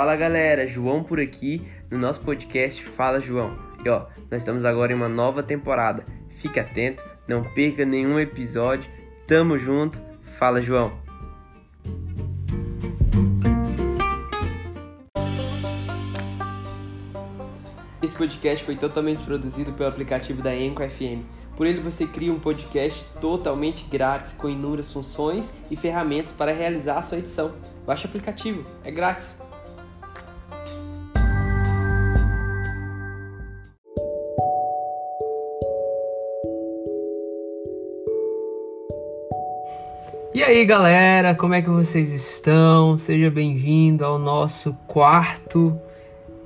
Fala galera, João por aqui no nosso podcast Fala João. E ó, nós estamos agora em uma nova temporada. Fique atento, não perca nenhum episódio. Tamo junto. Fala João. Esse podcast foi totalmente produzido pelo aplicativo da Enco FM. Por ele você cria um podcast totalmente grátis com inúmeras funções e ferramentas para realizar a sua edição. Baixe o aplicativo, é grátis. Aí galera, como é que vocês estão? Seja bem-vindo ao nosso quarto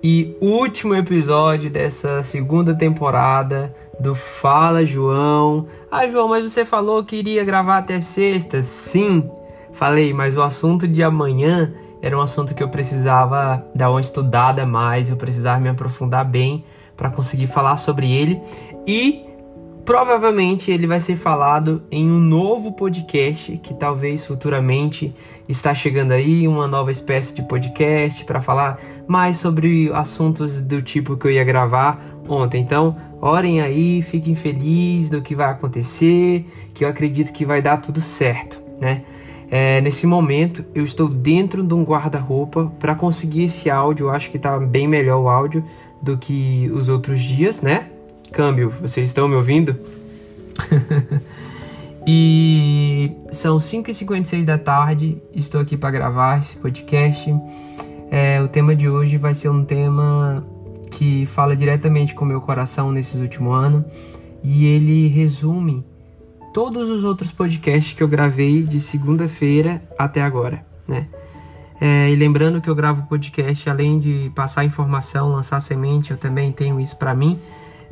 e último episódio dessa segunda temporada do Fala João. Ah, João, mas você falou que iria gravar até sexta? Sim, falei, mas o assunto de amanhã era um assunto que eu precisava dar uma estudada mais, eu precisava me aprofundar bem para conseguir falar sobre ele e Provavelmente ele vai ser falado em um novo podcast que talvez futuramente está chegando aí, uma nova espécie de podcast para falar mais sobre assuntos do tipo que eu ia gravar ontem. Então, orem aí, fiquem felizes do que vai acontecer, que eu acredito que vai dar tudo certo, né? É, nesse momento eu estou dentro de um guarda-roupa para conseguir esse áudio. Eu acho que está bem melhor o áudio do que os outros dias, né? Câmbio, vocês estão me ouvindo? e são 5h56 da tarde, estou aqui para gravar esse podcast. É, o tema de hoje vai ser um tema que fala diretamente com o meu coração nesses últimos anos e ele resume todos os outros podcasts que eu gravei de segunda-feira até agora, né? É, e lembrando que eu gravo podcast além de passar informação, lançar semente, eu também tenho isso para mim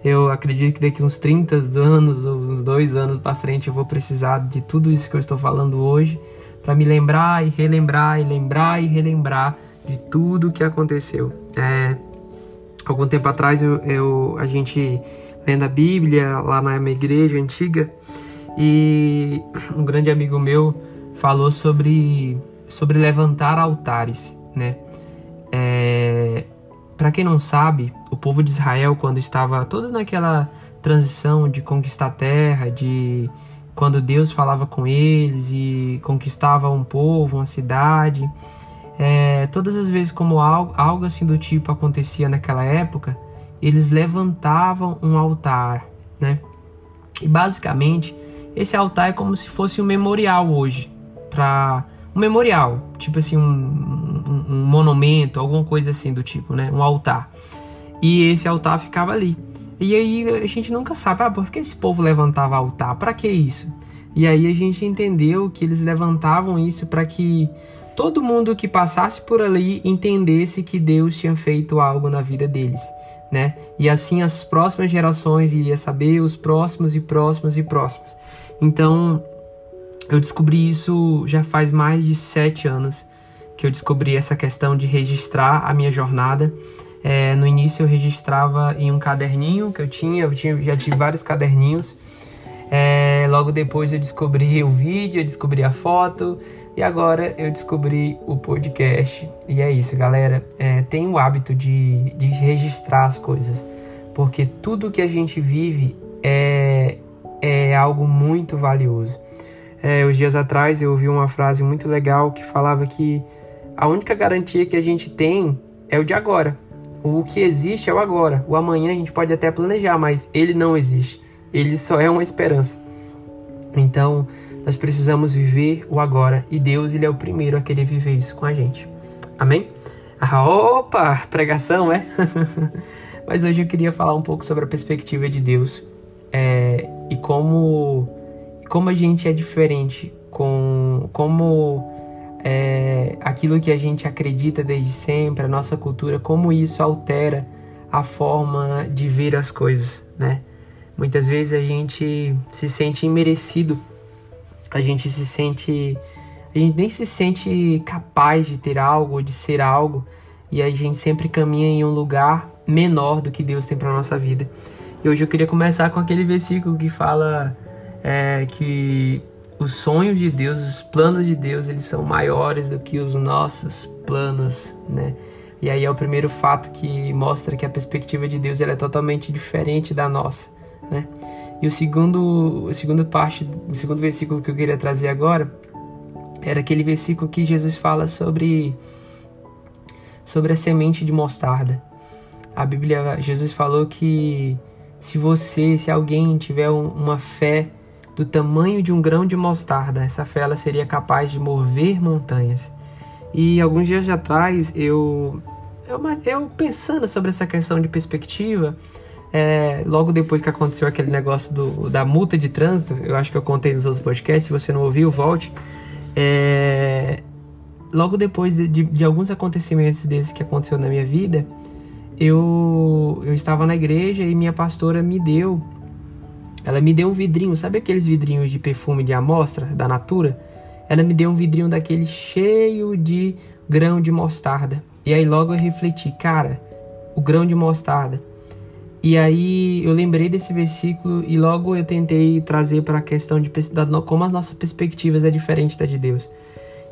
eu acredito que daqui uns 30 anos ou uns dois anos para frente eu vou precisar de tudo isso que eu estou falando hoje para me lembrar e relembrar e lembrar e relembrar de tudo que aconteceu. É, algum tempo atrás eu, eu, a gente lendo a Bíblia lá na minha igreja antiga e um grande amigo meu falou sobre sobre levantar altares, né? É, para quem não sabe, o povo de Israel, quando estava todo naquela transição de conquistar a terra, de quando Deus falava com eles e conquistava um povo, uma cidade, é, todas as vezes como algo, algo assim do tipo acontecia naquela época, eles levantavam um altar, né? E basicamente esse altar é como se fosse um memorial hoje para um memorial, tipo assim, um, um, um, monumento, alguma coisa assim do tipo, né? Um altar. E esse altar ficava ali. E aí a gente nunca sabe, ah, por que esse povo levantava altar? Para que isso? E aí a gente entendeu que eles levantavam isso para que todo mundo que passasse por ali entendesse que Deus tinha feito algo na vida deles, né? E assim as próximas gerações iriam saber, os próximos e próximos e próximos. Então, eu descobri isso já faz mais de sete anos que eu descobri essa questão de registrar a minha jornada. É, no início eu registrava em um caderninho que eu tinha, eu tinha já tive vários caderninhos. É, logo depois eu descobri o vídeo, eu descobri a foto e agora eu descobri o podcast. E é isso, galera. É, tem o hábito de, de registrar as coisas, porque tudo que a gente vive é, é algo muito valioso. É, uns dias atrás eu ouvi uma frase muito legal que falava que a única garantia que a gente tem é o de agora. O que existe é o agora. O amanhã a gente pode até planejar, mas ele não existe. Ele só é uma esperança. Então, nós precisamos viver o agora e Deus ele é o primeiro a querer viver isso com a gente. Amém? Ah, opa, pregação, é? mas hoje eu queria falar um pouco sobre a perspectiva de Deus é, e como como a gente é diferente, com como é, aquilo que a gente acredita desde sempre, a nossa cultura, como isso altera a forma de ver as coisas, né? Muitas vezes a gente se sente imerecido, a gente se sente, a gente nem se sente capaz de ter algo, de ser algo, e a gente sempre caminha em um lugar menor do que Deus tem para nossa vida. E hoje eu queria começar com aquele versículo que fala é que os sonhos de Deus, os planos de Deus, eles são maiores do que os nossos planos, né? E aí é o primeiro fato que mostra que a perspectiva de Deus é totalmente diferente da nossa, né? E o segundo, o segundo parte, o segundo versículo que eu queria trazer agora era aquele versículo que Jesus fala sobre sobre a semente de mostarda. A Bíblia, Jesus falou que se você, se alguém tiver uma fé do tamanho de um grão de mostarda, essa fé ela seria capaz de mover montanhas. E alguns dias atrás eu eu, eu pensando sobre essa questão de perspectiva, é, logo depois que aconteceu aquele negócio do, da multa de trânsito, eu acho que eu contei nos outros podcasts, se você não ouviu, volte. É, logo depois de, de, de, alguns acontecimentos desses que aconteceu na minha vida, eu, eu estava na igreja e minha pastora me deu, ela me deu um vidrinho, sabe aqueles vidrinhos de perfume de amostra da Natura? Ela me deu um vidrinho daquele cheio de grão de mostarda. E aí logo eu refleti, cara, o grão de mostarda. E aí eu lembrei desse versículo e logo eu tentei trazer para a questão de como as nossas perspectivas é diferente da de Deus.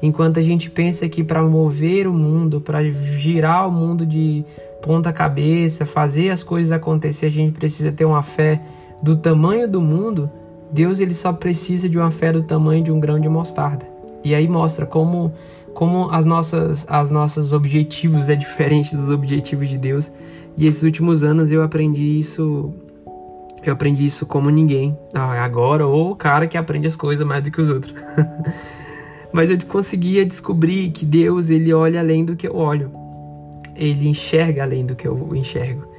Enquanto a gente pensa que para mover o mundo, para girar o mundo de ponta cabeça, fazer as coisas acontecer, a gente precisa ter uma fé do tamanho do mundo. Deus ele só precisa de uma fé do tamanho de um grão de mostarda. E aí mostra como como as nossas as nossos objetivos é diferente dos objetivos de Deus. E esses últimos anos eu aprendi isso eu aprendi isso como ninguém ah, agora ou o cara que aprende as coisas mais do que os outros. Mas eu conseguia descobrir que Deus ele olha além do que eu olho. Ele enxerga além do que eu enxergo.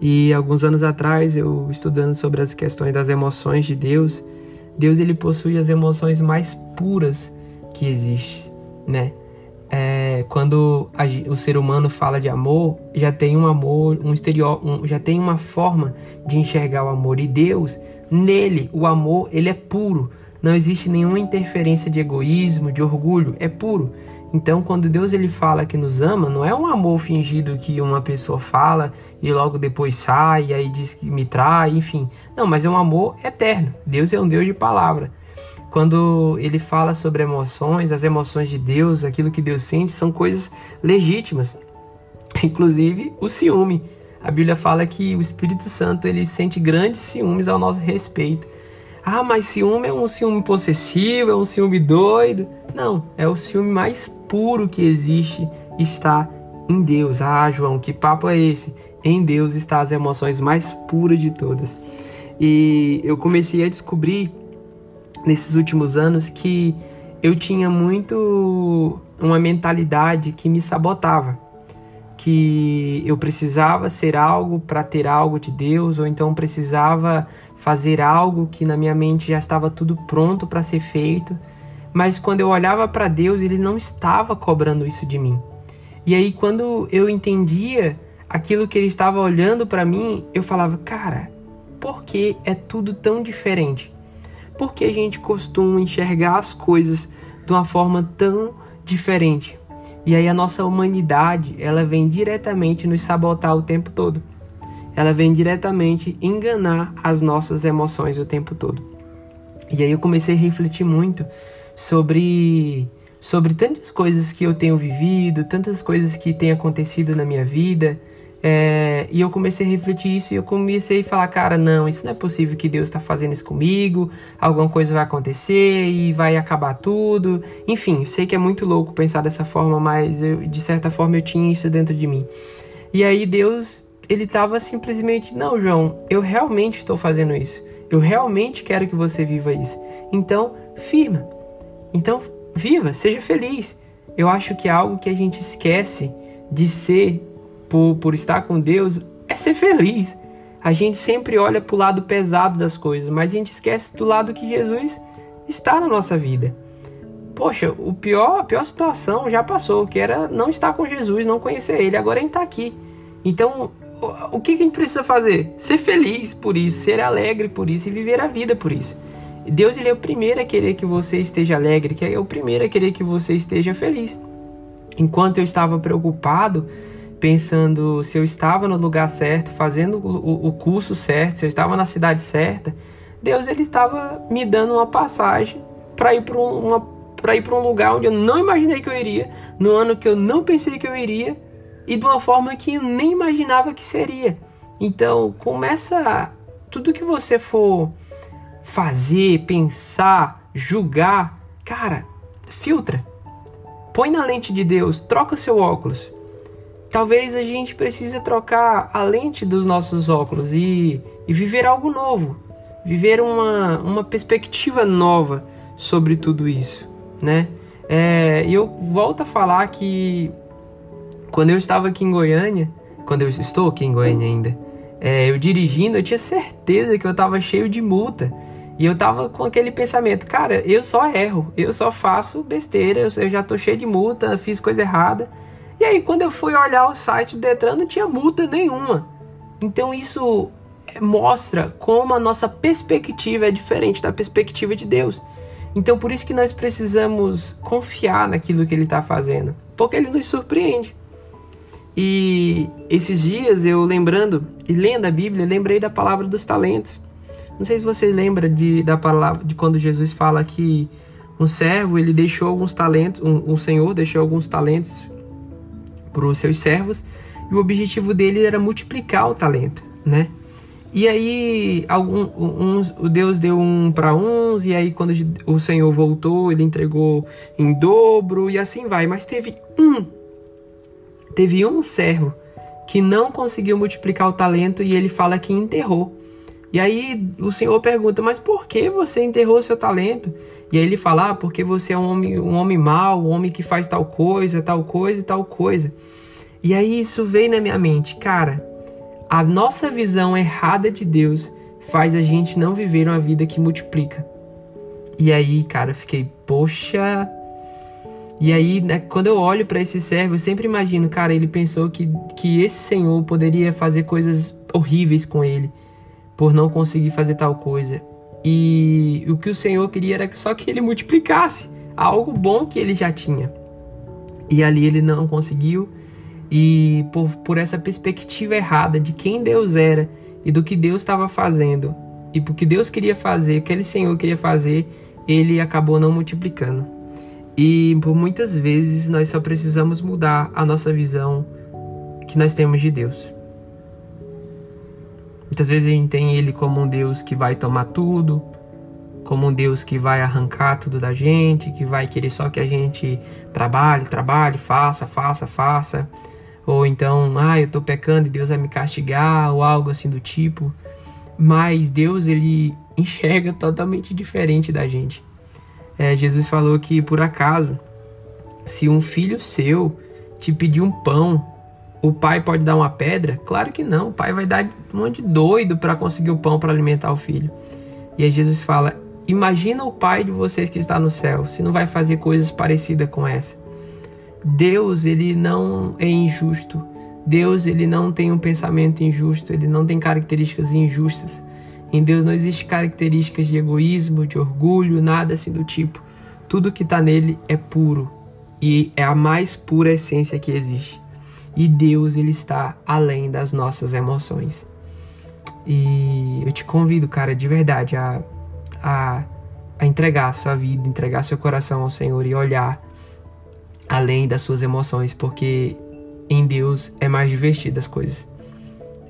E alguns anos atrás, eu estudando sobre as questões das emoções de Deus, Deus ele possui as emoções mais puras que existe, né? É, quando a, o ser humano fala de amor, já tem um amor, um exterior, um, já tem uma forma de enxergar o amor. E Deus, nele, o amor, ele é puro. Não existe nenhuma interferência de egoísmo, de orgulho, é puro. Então, quando Deus ele fala que nos ama, não é um amor fingido que uma pessoa fala e logo depois sai e aí diz que me trai, enfim. Não, mas é um amor eterno. Deus é um Deus de palavra. Quando ele fala sobre emoções, as emoções de Deus, aquilo que Deus sente, são coisas legítimas. Inclusive o ciúme. A Bíblia fala que o Espírito Santo ele sente grandes ciúmes ao nosso respeito. Ah, mas ciúme é um ciúme possessivo, é um ciúme doido. Não, é o ciúme mais puro que existe, está em Deus. Ah, João, que papo é esse? Em Deus está as emoções mais puras de todas. E eu comecei a descobrir nesses últimos anos que eu tinha muito uma mentalidade que me sabotava, que eu precisava ser algo para ter algo de Deus, ou então precisava fazer algo que na minha mente já estava tudo pronto para ser feito, mas quando eu olhava para Deus, ele não estava cobrando isso de mim. E aí quando eu entendia aquilo que ele estava olhando para mim, eu falava, cara, por que é tudo tão diferente? porque a gente costuma enxergar as coisas de uma forma tão diferente. E aí a nossa humanidade, ela vem diretamente nos sabotar o tempo todo. Ela vem diretamente enganar as nossas emoções o tempo todo. E aí eu comecei a refletir muito sobre sobre tantas coisas que eu tenho vivido, tantas coisas que têm acontecido na minha vida, é, e eu comecei a refletir isso e eu comecei a falar, cara, não, isso não é possível que Deus está fazendo isso comigo, alguma coisa vai acontecer e vai acabar tudo. Enfim, sei que é muito louco pensar dessa forma, mas eu, de certa forma eu tinha isso dentro de mim. E aí Deus, ele estava simplesmente, não, João, eu realmente estou fazendo isso. Eu realmente quero que você viva isso. Então, firma. Então, viva, seja feliz. Eu acho que algo que a gente esquece de ser por, por estar com Deus é ser feliz. A gente sempre olha para o lado pesado das coisas, mas a gente esquece do lado que Jesus está na nossa vida. Poxa, o pior, a pior situação já passou, que era não estar com Jesus, não conhecer Ele. Agora a gente está aqui. Então, o que a gente precisa fazer? Ser feliz por isso, ser alegre por isso e viver a vida por isso. Deus ele é o primeiro a querer que você esteja alegre, que é o primeiro a querer que você esteja feliz. Enquanto eu estava preocupado pensando se eu estava no lugar certo, fazendo o, curso certo, se eu estava na cidade certa, Deus ele estava me dando uma passagem para ir para uma para ir para um lugar onde eu não imaginei que eu iria, no ano que eu não pensei que eu iria, e de uma forma que eu nem imaginava que seria. Então, começa tudo que você for fazer, pensar, julgar, cara, filtra. Põe na lente de Deus, troca seu óculos. Talvez a gente precise trocar a lente dos nossos óculos e, e viver algo novo, viver uma, uma perspectiva nova sobre tudo isso, né? É, e eu volto a falar que quando eu estava aqui em Goiânia, quando eu estou aqui em Goiânia ainda, é, eu dirigindo, eu tinha certeza que eu estava cheio de multa. E eu tava com aquele pensamento, cara, eu só erro, eu só faço besteira, eu já tô cheio de multa, fiz coisa errada. E aí, quando eu fui olhar o site do Detran, não tinha multa nenhuma. Então, isso mostra como a nossa perspectiva é diferente da perspectiva de Deus. Então, por isso que nós precisamos confiar naquilo que Ele está fazendo, porque Ele nos surpreende. E esses dias eu lembrando e lendo a Bíblia, lembrei da palavra dos talentos. Não sei se você lembra de, da palavra de quando Jesus fala que um servo ele deixou alguns talentos, um, um senhor deixou alguns talentos para os seus servos e o objetivo dele era multiplicar o talento, né? E aí algum, uns, o Deus deu um para uns e aí quando o Senhor voltou ele entregou em dobro e assim vai. Mas teve um Teve um servo que não conseguiu multiplicar o talento e ele fala que enterrou. E aí o Senhor pergunta: Mas por que você enterrou seu talento? E aí ele fala: ah, Porque você é um homem, um homem mau, um homem que faz tal coisa, tal coisa e tal coisa. E aí isso veio na minha mente, cara. A nossa visão errada de Deus faz a gente não viver uma vida que multiplica. E aí, cara, fiquei, poxa, e aí, né, quando eu olho para esse servo, eu sempre imagino, cara, ele pensou que, que esse senhor poderia fazer coisas horríveis com ele por não conseguir fazer tal coisa. E o que o Senhor queria era só que ele multiplicasse algo bom que ele já tinha. E ali ele não conseguiu. E por, por essa perspectiva errada de quem Deus era e do que Deus estava fazendo, e porque Deus queria fazer, o que aquele Senhor queria fazer, ele acabou não multiplicando. E por muitas vezes nós só precisamos mudar a nossa visão que nós temos de Deus. Muitas vezes a gente tem ele como um Deus que vai tomar tudo, como um Deus que vai arrancar tudo da gente, que vai querer só que a gente trabalhe, trabalhe, faça, faça, faça. Ou então, ah, eu tô pecando e Deus vai me castigar, ou algo assim do tipo. Mas Deus, ele enxerga totalmente diferente da gente é, Jesus falou que por acaso, se um filho seu te pedir um pão, o pai pode dar uma pedra? Claro que não. O pai vai dar um monte de doido para conseguir o pão para alimentar o filho. E aí Jesus fala: Imagina o pai de vocês que está no céu, se não vai fazer coisas parecidas com essa. Deus, ele não é injusto. Deus, ele não tem um pensamento injusto, ele não tem características injustas. Em Deus não existe características de egoísmo, de orgulho, nada assim do tipo. Tudo que está nele é puro e é a mais pura essência que existe. E Deus ele está além das nossas emoções. E eu te convido, cara, de verdade, a, a, a entregar a sua vida, entregar seu coração ao Senhor e olhar além das suas emoções, porque em Deus é mais divertido as coisas.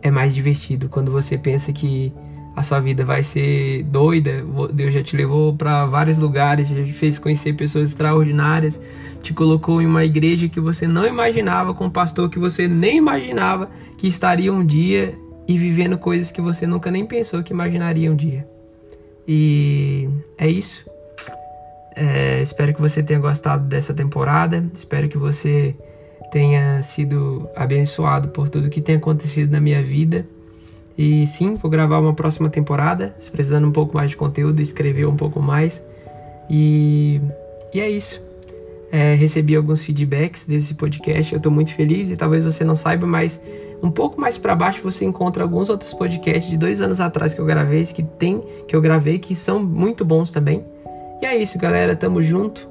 É mais divertido quando você pensa que a sua vida vai ser doida. Deus já te levou para vários lugares, já te fez conhecer pessoas extraordinárias, te colocou em uma igreja que você não imaginava, com um pastor que você nem imaginava que estaria um dia e vivendo coisas que você nunca nem pensou que imaginaria um dia. E é isso. É, espero que você tenha gostado dessa temporada. Espero que você tenha sido abençoado por tudo que tem acontecido na minha vida. E sim, vou gravar uma próxima temporada, se precisando um pouco mais de conteúdo, escrever um pouco mais. E, e é isso. É, recebi alguns feedbacks desse podcast, eu estou muito feliz e talvez você não saiba, mas um pouco mais para baixo você encontra alguns outros podcasts de dois anos atrás que eu gravei, que tem, que eu gravei, que são muito bons também. E é isso, galera, tamo junto.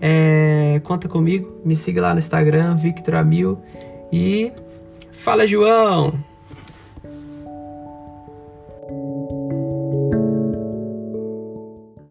É, conta comigo, me siga lá no Instagram, Victor Amil e fala João.